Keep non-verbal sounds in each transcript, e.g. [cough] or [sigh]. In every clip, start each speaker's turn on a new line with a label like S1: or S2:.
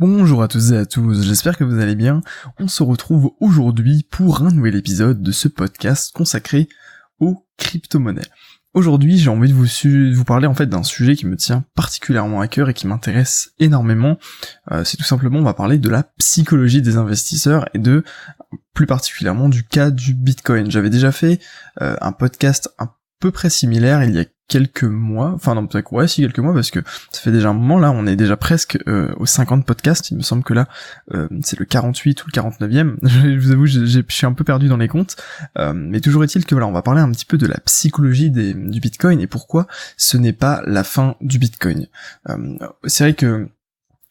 S1: Bonjour à tous et à tous, j'espère que vous allez bien. On se retrouve aujourd'hui pour un nouvel épisode de ce podcast consacré aux crypto-monnaies. Aujourd'hui, j'ai envie de vous, parler en fait d'un sujet qui me tient particulièrement à cœur et qui m'intéresse énormément. Euh, c'est tout simplement, on va parler de la psychologie des investisseurs et de plus particulièrement du cas du Bitcoin. J'avais déjà fait euh, un podcast un peu près similaire il y a quelques mois, enfin non peut-être ouais si quelques mois parce que ça fait déjà un moment là, on est déjà presque euh, aux 50 podcasts, il me semble que là euh, c'est le 48 ou le 49e, [laughs] je vous avoue je suis un peu perdu dans les comptes, euh, mais toujours est-il que voilà on va parler un petit peu de la psychologie des, du Bitcoin et pourquoi ce n'est pas la fin du Bitcoin. c'est vrai que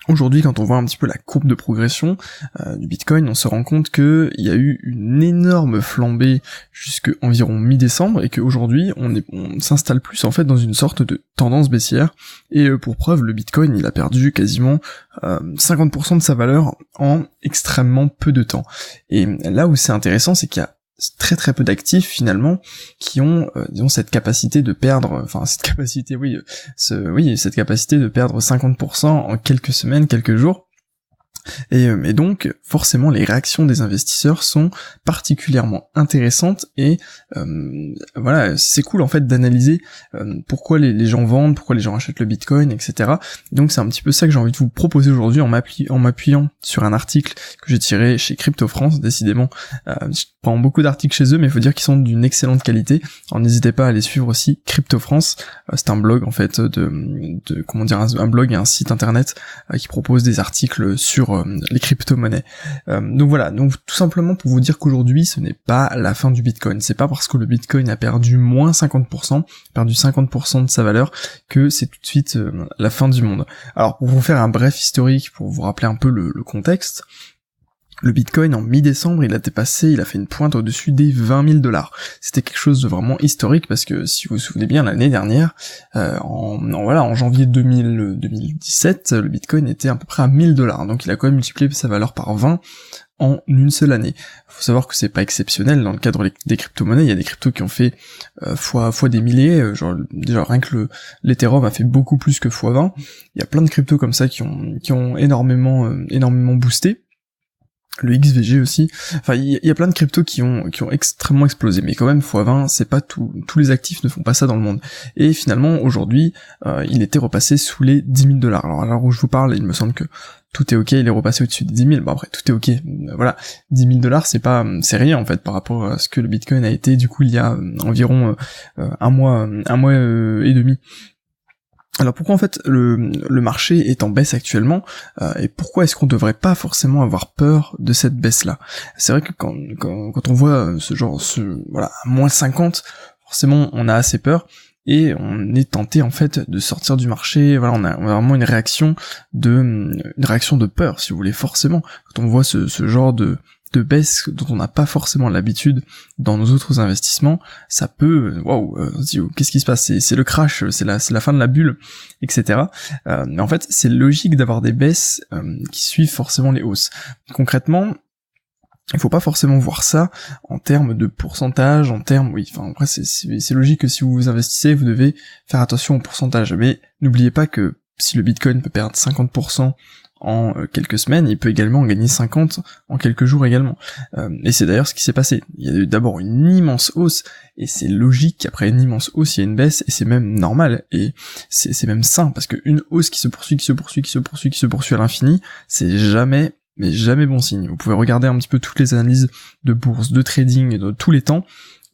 S1: Aujourd'hui, quand on voit un petit peu la courbe de progression euh, du Bitcoin, on se rend compte qu'il y a eu une énorme flambée jusque environ mi-décembre et qu'aujourd'hui, on, s'installe plus en fait dans une sorte de tendance baissière. Et euh, pour preuve, le Bitcoin, il a perdu quasiment 50% euh, de sa valeur en extrêmement peu de temps. Et là où c'est intéressant, c'est qu'il y a très très peu d'actifs finalement qui ont euh, cette capacité de perdre enfin cette [laughs] capacité oui ce, oui cette capacité de perdre 50% en quelques semaines quelques jours et, euh, et, donc, forcément, les réactions des investisseurs sont particulièrement intéressantes et euh, voilà, c'est cool en fait d'analyser euh, pourquoi les, gens vendent, pourquoi les gens achètent le Bitcoin, etc. Donc c'est un petit peu ça que j'ai envie de vous proposer aujourd'hui en m'appuyant sur un article que j'ai tiré chez Crypto France. Décidément, je prends beaucoup d'articles chez eux, mais il faut dire qu'ils sont d'une excellente qualité. Alors n'hésitez pas à aller suivre aussi Crypto France. c'est un blog en fait de, de comment dire un, un blog et un site internet qui propose des articles sur euh, les crypto-monnaies. Euh, donc voilà, donc tout simplement pour vous dire qu'aujourd'hui ce n'est pas la fin du Bitcoin. C'est pas parce que le Bitcoin a perdu moins 50%, perdu 50% de sa valeur, que c'est tout de suite euh, la fin du monde. Alors pour vous faire un bref historique, pour vous rappeler un peu le contexte, le Bitcoin en mi-décembre, il a dépassé, il a fait une pointe au-dessus des 20 000 dollars. C'était quelque chose de vraiment historique parce que si vous vous souvenez bien, l'année dernière, euh, en, voilà, en janvier 2000, 2017, le Bitcoin était à peu près à 1000 dollars. Donc il a quand même multiplié sa valeur par 20 en une seule année. Faut savoir que c'est pas exceptionnel dans le cadre des crypto-monnaies, il y a des cryptos qui ont fait euh, fois fois des milliers, euh, genre déjà rien que le l'Ethereum a fait beaucoup plus que fois 20. Il y a plein de cryptos comme ça qui ont qui ont énormément énormément boosté le XVG aussi. Enfin, il y, a plein de cryptos qui ont qui ont extrêmement explosé, mais quand même x20, c'est pas tout. Tous les actifs ne font pas ça dans le monde. Et finalement, aujourd'hui, euh, il était repassé sous les 10 000 dollars. Alors, alors où je vous parle, il me semble que tout est ok, il est repassé au-dessus des 10 000. Bon après, tout est ok. Euh, voilà, 10 000 dollars, c'est pas, c'est rien en fait par rapport à ce que le Bitcoin a été du coup il y a euh, environ un mois, un mois et demi. Alors pourquoi en fait le, marché est en baisse actuellement euh, et pourquoi est-ce qu'on devrait pas forcément avoir peur de cette baisse là C'est vrai que quand, on voit ce genre, ce, voilà, moins 50, forcément on a assez peur et on est tenté en fait de sortir du marché. Voilà, on a, vraiment une réaction de une réaction de peur, si vous voulez, forcément quand on voit ce genre de de baisse dont on n'a pas forcément l'habitude dans nos autres investissements, ça peut, waouh, euh, se dit oh, qu'est-ce qui se passe, c'est le crash, c'est la, la fin de la bulle, etc. Euh, mais en fait, c'est logique d'avoir des baisses euh, qui suivent forcément les hausses. Concrètement, il faut pas forcément voir ça en termes de pourcentage, en termes, oui, enfin après c'est logique que si vous investissez, vous devez faire attention au pourcentage, mais n'oubliez pas que si le Bitcoin peut perdre 50% en euh, quelques semaines, il peut également en gagner 50 en quelques jours également. Euh, et c'est d'ailleurs ce qui s'est passé. Il y a eu d'abord une immense hausse, et c'est logique qu'après une immense hausse, il y a une baisse, et c'est même normal, et c'est même sain, parce qu'une hausse qui se poursuit, qui se poursuit, qui se poursuit, qui se poursuit à l'infini, c'est jamais mais jamais bon signe. Vous pouvez regarder un petit peu toutes les analyses de bourse, de trading, de tous les temps,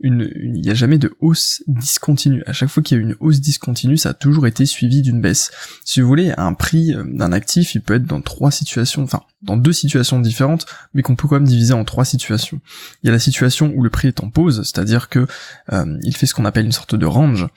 S1: il n'y a jamais de hausse discontinue. À chaque fois qu'il y a une hausse discontinue, ça a toujours été suivi d'une baisse. Si vous voulez, un prix euh, d'un actif, il peut être dans trois situations, enfin, dans deux situations différentes, mais qu'on peut quand même diviser en trois situations. Il y a la situation où le prix est en pause, c'est-à-dire que euh, il fait ce qu'on appelle une sorte de range.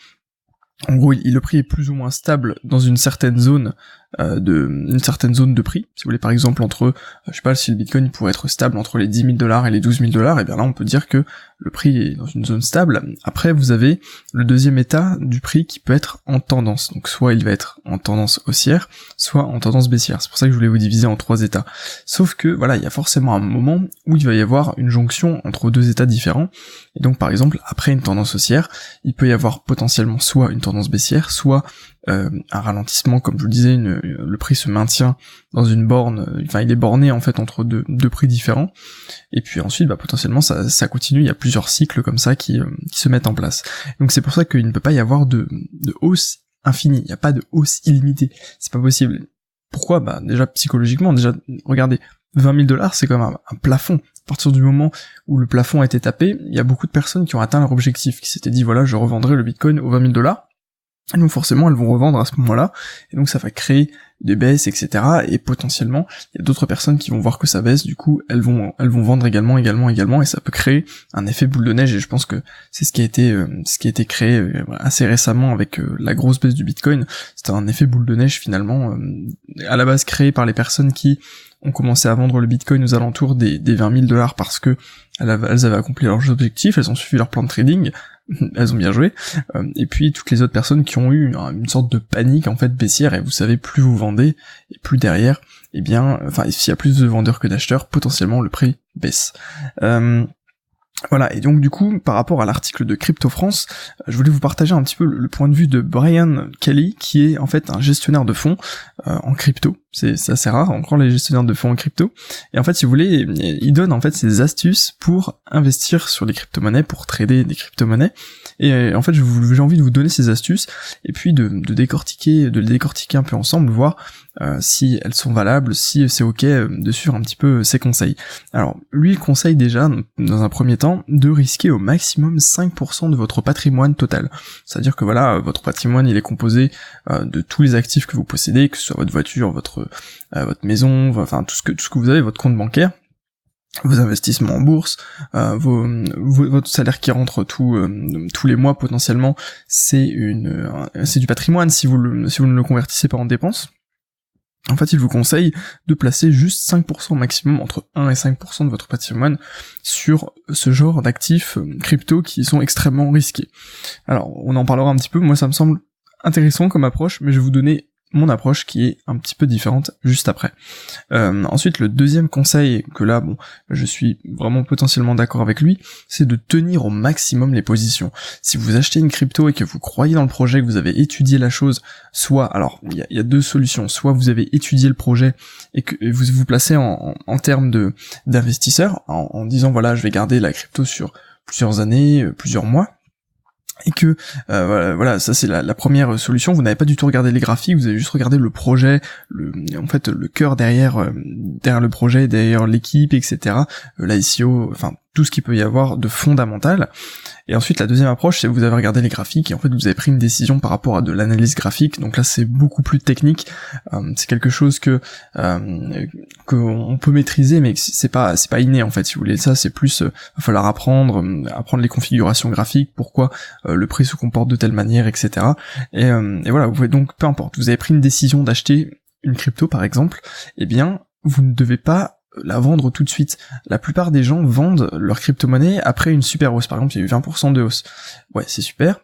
S1: En gros, le prix est plus ou moins stable dans une certaine zone euh, de une certaine zone de prix. Si vous voulez par exemple entre, euh, je sais pas si le Bitcoin pourrait être stable entre les 10 000 dollars et les 12 000 dollars, et bien là on peut dire que le prix est dans une zone stable. Après vous avez le deuxième état du prix qui peut être en tendance. Donc soit il va être en tendance haussière, soit en tendance baissière. C'est pour ça que je voulais vous diviser en trois états. Sauf que voilà, il y a forcément un moment où il va y avoir une jonction entre deux états différents. Et donc par exemple après une tendance haussière, il peut y avoir potentiellement soit une tendance baissière, soit euh, un ralentissement, comme je vous le disais, le prix se maintient dans une borne, enfin il est borné en fait entre deux, deux prix différents, et puis ensuite bah, potentiellement ça, ça continue, il y a plusieurs cycles comme ça qui, qui se mettent en place. Donc c'est pour ça qu'il ne peut pas y avoir de, de hausse infinie, il n'y a pas de hausse illimitée, c'est pas possible. Pourquoi? Bah déjà psychologiquement, déjà regardez, 20 000 dollars c'est quand même un, plafond. À partir du moment où le plafond a été tapé, il y a beaucoup de personnes qui ont atteint leur objectif, qui s'étaient dit voilà je revendrai le bitcoin aux 20 000 dollars, donc forcément elles vont revendre à ce moment-là, et donc ça va créer des baisses, etc. Et potentiellement, il y a d'autres personnes qui vont voir que ça baisse, du coup elles vont elles vont vendre également, également, également, et ça peut créer un effet boule de neige. Et je pense que c'est ce qui a été euh, ce qui a été créé euh, assez récemment avec euh, la grosse baisse du Bitcoin. C'était un effet boule de neige finalement, à la base créé par les personnes qui ont commencé à vendre le Bitcoin aux alentours des, des 20 000 dollars parce que elles avaient accompli leurs objectifs, elles ont suivi leur plan de trading, [laughs] elles ont bien joué, euh, et puis toutes les autres personnes qui ont eu une sorte de panique en fait baissière, et vous savez, plus vous vendez, et plus derrière, eh bien, enfin, s'il y a plus de vendeurs que d'acheteurs, potentiellement le prix baisse. Euh, voilà, et donc du coup, par rapport à l'article de Crypto France, euh, je voulais vous partager un petit peu le, point de vue de Brian Kelly, qui est en fait un gestionnaire de fonds en crypto. C'est assez rare, encore les gestionnaires de fonds en crypto. Et en fait, si vous voulez, il donne en fait ses astuces pour investir sur les crypto-monnaies, pour trader des crypto-monnaies. Et euh, en fait, j'ai envie de vous donner ces astuces et puis de, décortiquer, de les décortiquer un peu ensemble, voir euh, si elles sont valables, si c'est ok euh, de suivre un petit peu ses conseils. Alors, lui, il conseille déjà, dans un premier temps, de risquer au maximum 5% de votre patrimoine total. C'est-à-dire que voilà, votre patrimoine, il est composé de tous les actifs que vous possédez, que ce soit votre voiture, votre votre maison, enfin tout ce que tout ce que vous avez, votre compte bancaire vos investissements en bourse, euh, vos, votre salaire qui rentre tout, euh, tous les mois potentiellement, c'est une, euh, c'est du patrimoine si vous le, si vous ne le convertissez pas en dépenses. En fait, il vous conseille de placer juste 5% maximum, entre 1 et 5% de votre patrimoine sur ce genre d'actifs crypto qui sont extrêmement risqués. Alors, on en parlera un petit peu, moi ça me semble intéressant comme approche, mais je vais vous donner mon approche qui est un petit peu différente juste après. Euh, ensuite, le deuxième conseil que là, bon, je suis vraiment potentiellement d'accord avec lui, c'est de tenir au maximum les positions. Si vous achetez une crypto et que vous croyez dans le projet, que vous avez étudié la chose, soit, alors il y a, deux solutions, soit vous avez étudié le projet et que vous vous placez en, termes de d'investisseur, en, en disant voilà, je vais garder la crypto sur plusieurs années, euh, plusieurs mois, et que euh, voilà, ça c'est la, première solution. Vous n'avez pas du tout regardé les graphiques, vous avez juste regardé le projet, le, en fait le cœur derrière euh, derrière le projet, derrière l'équipe, etc. Euh, L'ICO, enfin ce qu'il peut y avoir de fondamental. Et ensuite, la deuxième approche, c'est vous avez regardé les graphiques et en fait, vous avez pris une décision par rapport à de l'analyse graphique. Donc là, c'est beaucoup plus technique. Euh, c'est quelque chose que euh, qu'on peut maîtriser, mais c'est pas c'est pas inné en fait. Si vous voulez ça, c'est plus euh, va falloir apprendre apprendre les configurations graphiques, pourquoi le prix se comporte de telle manière, etc. Et, et voilà, vous pouvez donc peu importe. Vous avez pris une décision d'acheter une crypto par exemple, eh bien vous ne devez pas la vendre tout de suite. La plupart des gens vendent leur crypto-monnaie après une super hausse. Par exemple, il y a eu 20% de hausse. Ouais, c'est super.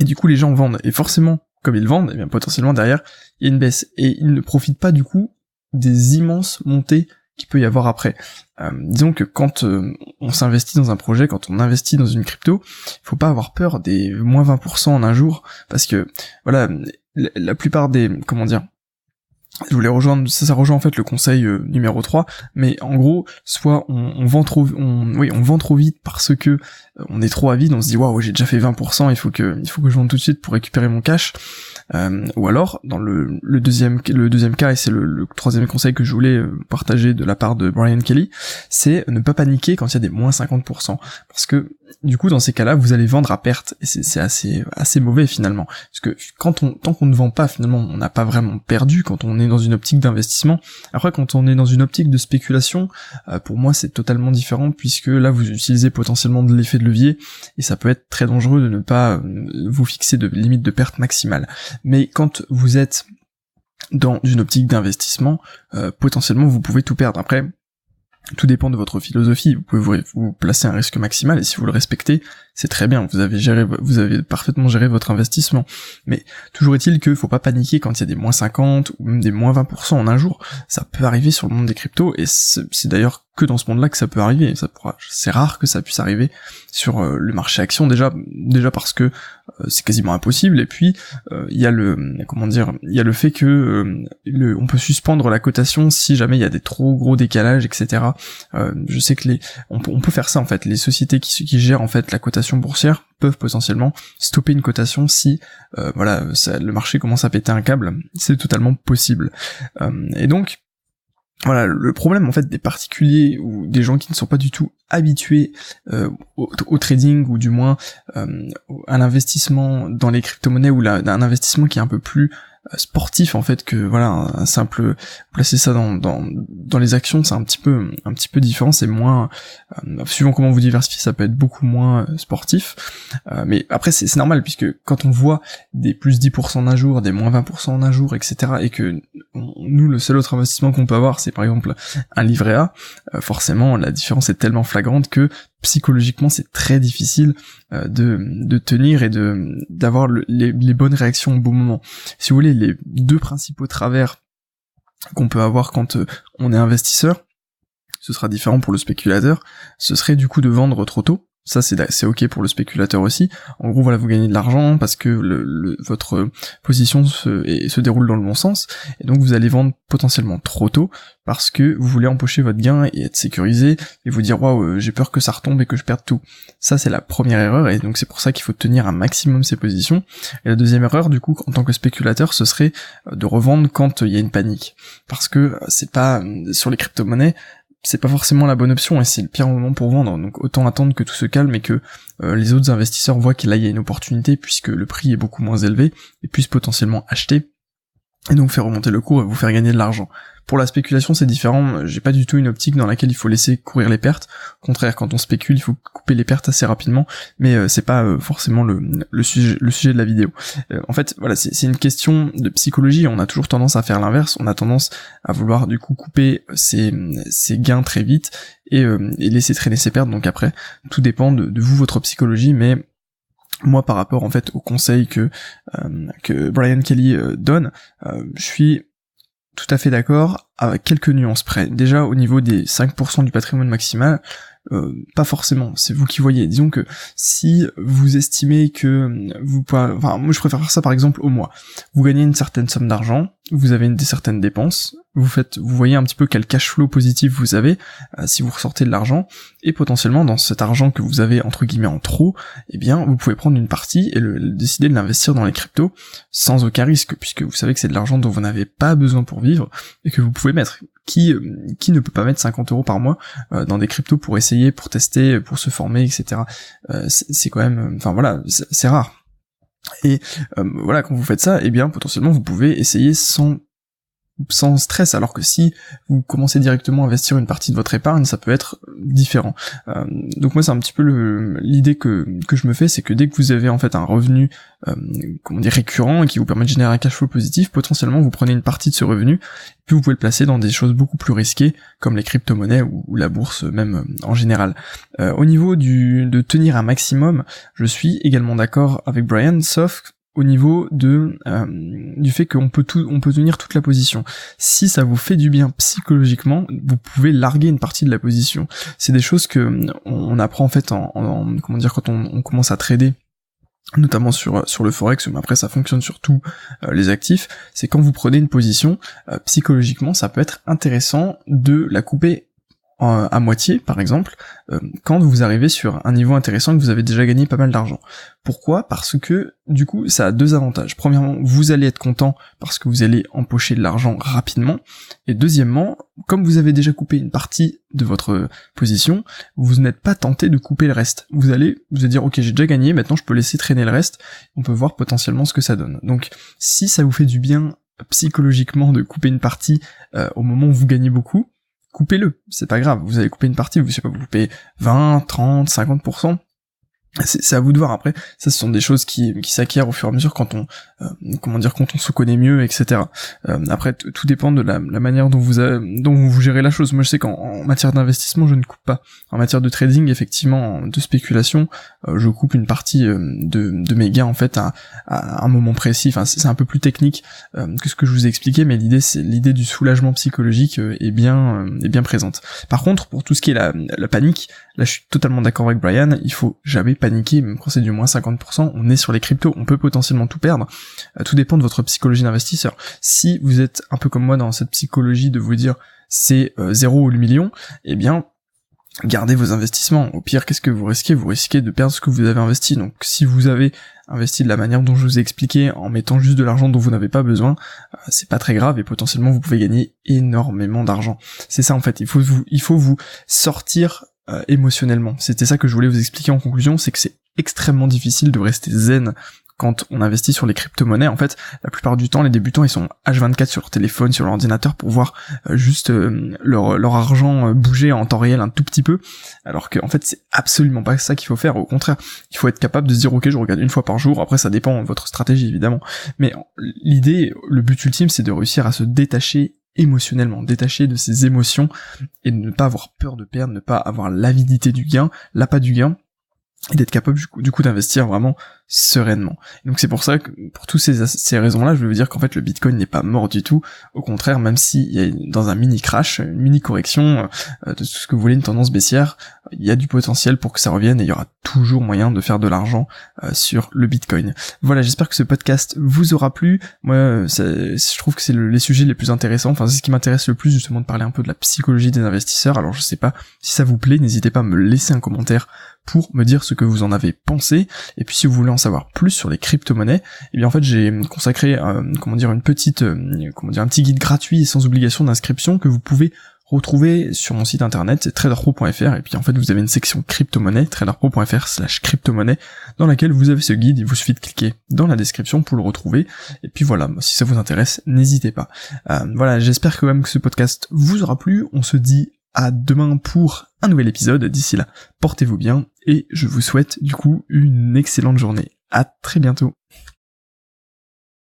S1: Et du coup, les gens vendent. Et forcément, comme ils vendent, eh bien potentiellement derrière, il y a une baisse. Et ils ne profitent pas du coup des immenses montées qu'il peut y avoir après. Euh, disons que quand euh, on s'investit dans un projet, quand on investit dans une crypto, il faut pas avoir peur des moins 20% en un jour, parce que voilà, la plupart des, comment dire, je voulais rejoindre ça, ça rejoint en fait le conseil euh, numéro 3 mais en gros soit on, on, vend trop on oui on vend trop vite parce que on est trop avide on se dit waouh j'ai déjà fait 20% il faut que il faut que je vende tout de suite pour récupérer mon cash. Euh, ou alors dans le, deuxième le deuxième cas et c'est le, le, troisième conseil que je voulais euh, partager de la part de Brian Kelly c'est ne pas paniquer quand il y a des moins 50% parce que du coup dans ces cas-là vous allez vendre à perte et c'est assez assez mauvais finalement. Parce que quand on tant qu'on ne vend pas finalement on n'a pas vraiment perdu quand on est dans une optique d'investissement. Après quand on est dans une optique de spéculation euh, pour moi c'est totalement différent puisque là vous utilisez potentiellement de l'effet de levier et ça peut être très dangereux de ne pas vous fixer de limite de perte maximale mais quand vous êtes dans une optique d'investissement, euh, potentiellement vous pouvez tout perdre. Après, tout dépend de votre philosophie. Vous pouvez vous, placer un risque maximal et si vous le respectez, c'est très bien, vous avez géré, vous avez parfaitement géré votre investissement. Mais toujours est-il que faut pas paniquer quand il y a des moins 50 ou même des moins 20% en un jour. Ça peut arriver sur le monde des cryptos et c'est d'ailleurs que dans ce monde-là que ça peut arriver. C'est rare que ça puisse arriver sur euh, le marché action déjà, déjà parce que euh, c'est quasiment impossible. Et puis euh, il y a le, comment dire, il y a le fait que le, on peut suspendre la cotation si jamais il y a des trop gros décalages, etc. je sais que les, on, on, peut faire ça en fait. Les sociétés qui, qui gèrent en fait la cotation boursière peuvent potentiellement stopper une cotation si voilà ça, le marché commence à péter un câble. C'est totalement possible. et donc voilà, le problème en fait des particuliers ou des gens qui ne sont pas du tout habitués euh, au, trading ou du moins euh, à l'investissement dans les crypto-monnaies ou là, un investissement qui est un peu plus euh, sportif en fait que voilà un, simple placer ça dans, dans, dans les actions c'est un petit peu un petit peu différent c'est moins euh, suivant comment vous diversifiez ça peut être beaucoup moins euh, sportif. Euh, mais après c'est normal puisque quand on voit des plus 10% en un jour des moins 20% en un jour etc et que nous le seul autre investissement qu'on peut avoir c'est par exemple un livret A forcément la différence est tellement flagrante que psychologiquement c'est très difficile euh, de, de tenir et de d'avoir les, les bonnes réactions au bon moment. Si vous voulez, les deux principaux travers qu'on peut avoir quand euh, on est investisseur, ce sera différent pour le spéculateur, ce serait du coup de vendre trop tôt, ça c'est ok pour le spéculateur aussi. En gros voilà vous gagnez de l'argent parce que le, votre position se déroule dans le bon sens et donc vous allez vendre potentiellement trop tôt parce que vous voulez empocher votre gain et être sécurisé et vous dire waouh euh, j'ai peur que ça retombe et que je perde tout. Ça c'est la première erreur et donc c'est pour ça qu'il faut tenir un maximum ses positions. Et la deuxième erreur du coup en tant que spéculateur ce serait euh, de revendre quand il y a une panique parce que euh, c'est pas sur les crypto-monnaies c'est pas forcément la bonne option et c'est le pire moment pour vendre. Donc autant attendre que tout se calme et que euh, les autres investisseurs voient qu'il y a une opportunité puisque le prix est beaucoup moins élevé et puissent potentiellement acheter et donc faire remonter le cours et vous faire gagner de l'argent. Pour la spéculation, c'est différent. J'ai pas du tout une optique dans laquelle il faut laisser courir les pertes. Au contraire, quand on spécule, il faut couper les pertes assez rapidement. Mais euh, c'est pas euh, forcément le, sujet, de la vidéo. Euh, en fait, voilà, c'est une question de psychologie. On a toujours tendance à faire l'inverse. On a tendance à vouloir du coup couper ses, gains très vite et, et, laisser traîner ses pertes. Donc après, tout dépend de, de vous, votre psychologie, mais moi par rapport en fait aux conseils que que Brian Kelly donne, je suis tout à fait d'accord, avec quelques nuances près. Déjà au niveau des 5% du patrimoine maximal, euh, pas forcément, c'est vous qui voyez. Disons que si vous estimez que vous pouvez... Enfin, moi je préfère faire ça par exemple au mois. Vous gagnez une certaine somme d'argent, vous avez des certaines dépenses, vous faites, vous voyez un petit peu quel cash flow positif vous avez euh, si vous ressortez de l'argent, et potentiellement dans cet argent que vous avez entre guillemets en trop, eh bien vous pouvez prendre une partie et le, décider de l'investir dans les cryptos sans aucun risque, puisque vous savez que c'est de l'argent dont vous n'avez pas besoin pour vivre et que vous pouvez mettre. Qui, euh, qui ne peut pas mettre 50 euros par mois euh, dans des cryptos pour essayer, pour tester, pour se former, etc. c'est quand même, enfin voilà, c'est rare. Et voilà, quand vous faites ça, eh bien potentiellement vous pouvez essayer sans sans stress, alors que si vous commencez directement à investir une partie de votre épargne, ça peut être différent. Euh, donc moi c'est un petit peu l'idée que, que je me fais, c'est que dès que vous avez en fait un revenu euh, comment dire récurrent et qui vous permet de générer un cash flow positif, potentiellement vous prenez une partie de ce revenu, puis vous pouvez le placer dans des choses beaucoup plus risquées comme les crypto-monnaies ou, la bourse même euh, en général. au niveau du, de tenir un maximum, je suis également d'accord avec Brian, sauf au niveau de euh, du fait qu'on peut tout on peut tenir toute la position. Si ça vous fait du bien psychologiquement, vous pouvez larguer une partie de la position. C'est des choses que on, apprend en fait en, comment dire quand on, commence à trader notamment sur sur le forex mais après ça fonctionne sur tous euh, les actifs c'est quand vous prenez une position euh, psychologiquement ça peut être intéressant de la couper à moitié, par exemple, euh, quand vous arrivez sur un niveau intéressant et que vous avez déjà gagné pas mal d'argent. Pourquoi? Parce que du coup, ça a deux avantages. Premièrement, vous allez être content parce que vous allez empocher de l'argent rapidement. Et deuxièmement, comme vous avez déjà coupé une partie de votre position, vous n'êtes pas tenté de couper le reste. Vous allez vous dire ok j'ai déjà gagné, maintenant je peux laisser traîner le reste. On peut voir potentiellement ce que ça donne. Donc si ça vous fait du bien psychologiquement de couper une partie euh, au moment où vous gagnez beaucoup, coupez-le, c'est pas grave, vous allez couper une partie, vous savez pas, vous coupez 20, 30, 50%, c'est à vous de voir. Après ça ce sont des choses qui, qui s'acquièrent au fur et à mesure quand on euh, comment dire quand on se connaît mieux etc euh, après tout dépend de la, la, manière dont vous dont vous gérez la chose. Moi je sais qu'en matière d'investissement je ne coupe pas. En matière de trading effectivement de spéculation euh, je coupe une partie de, de mes gains en fait à, à un moment précis. Enfin c'est un peu plus technique que ce que je vous ai expliqué mais l'idée c'est l'idée du soulagement psychologique est bien est bien présente. Par contre pour tout ce qui est la, la panique là je suis totalement d'accord avec Brian il faut jamais paniquer, même quand c'est du moins 50%, on est sur les cryptos, on peut potentiellement tout perdre. Euh, tout dépend de votre psychologie d'investisseur. Si vous êtes un peu comme moi dans cette psychologie de vous dire c'est 0 euh, ou le million, eh bien gardez vos investissements. Au pire, qu'est-ce que vous risquez? Vous risquez de perdre ce que vous avez investi. Donc si vous avez investi de la manière dont je vous ai expliqué, en mettant juste de l'argent dont vous n'avez pas besoin, euh, c'est pas très grave et potentiellement vous pouvez gagner énormément d'argent. C'est ça en fait, il faut vous, il faut vous sortir euh, émotionnellement. C'était ça que je voulais vous expliquer en conclusion, c'est que c'est extrêmement difficile de rester zen quand on investit sur les crypto-monnaies, en fait, la plupart du temps, les débutants, ils sont H24 sur leur téléphone, sur leur ordinateur pour voir euh, juste euh, leur, argent bouger en temps réel un tout petit peu, alors que en fait, c'est absolument pas ça qu'il faut faire. Au contraire, il faut être capable de se dire, ok, je regarde une fois par jour. Après, ça dépend de votre stratégie, évidemment. Mais l'idée, le but ultime, c'est de réussir à se détacher émotionnellement, détaché de ses émotions et de ne pas avoir peur de perdre, ne pas avoir l'avidité du gain, l'appât du gain, et d'être capable du coup, d'investir vraiment sereinement. donc c'est pour ça que pour toutes ces, ces raisons-là, je vais vous dire qu'en fait le Bitcoin n'est pas mort du tout. Au contraire, même s'il y a dans un mini crash, une mini correction euh, de tout ce que vous voulez, une tendance baissière, il y a du potentiel pour que ça revienne et il y aura toujours moyen de faire de l'argent euh, sur le Bitcoin. Voilà, j'espère que ce podcast vous aura plu. Moi, je trouve que c'est les sujets les plus intéressants. Enfin, c'est ce qui m'intéresse le plus justement de parler un peu de la psychologie des investisseurs. Alors je sais pas si ça vous plaît, n'hésitez pas à me laisser un commentaire pour me dire ce que vous en avez pensé. Et puis si vous voulez en savoir plus sur les crypto-monnaies, eh bien en fait j'ai consacré euh, comment dire une petite euh, comment dire un petit guide gratuit et sans obligation d'inscription que vous pouvez retrouver sur mon site internet traderpro.fr et puis en fait vous avez une section crypto-monnaie traderpro.fr slash crypto-monnaie dans laquelle vous avez ce guide, il vous suffit de cliquer dans la description pour le retrouver. Et puis voilà, si ça vous intéresse, n'hésitez pas. Euh, voilà, j'espère quand même que ce podcast vous aura plu, on se dit à demain pour un nouvel épisode. D'ici là, portez-vous bien et je vous souhaite du coup une excellente journée. À très bientôt.